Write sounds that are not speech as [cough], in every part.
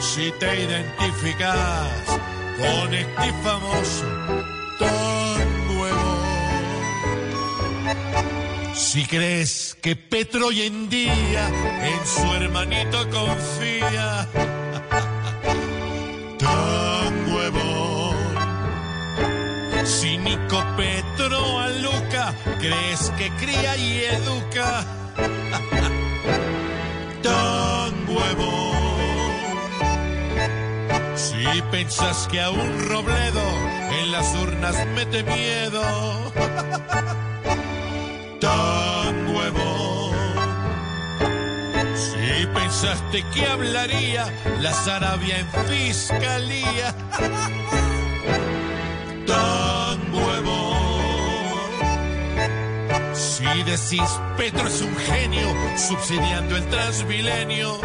si te identificas con este famoso de Bond. Si crees que Petro hoy en día en su hermanito confía, [laughs] de Bond. Si Nico Petro a Luca crees que cría y educa, [laughs] Si pensas que a un Robledo en las urnas mete miedo, [laughs] tan huevo. Si pensaste que hablaría la Sarabia en fiscalía, [laughs] tan huevo. Si decís Petro es un genio subsidiando el transmilenio,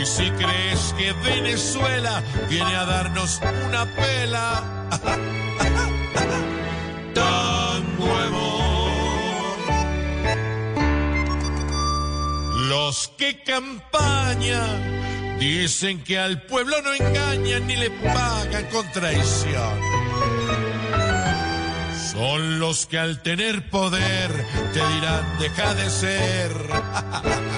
Y si crees que Venezuela viene a darnos una pela, [laughs] tan huevo. Los que campañan dicen que al pueblo no engañan ni le pagan con traición. Son los que al tener poder te dirán deja de ser. [laughs]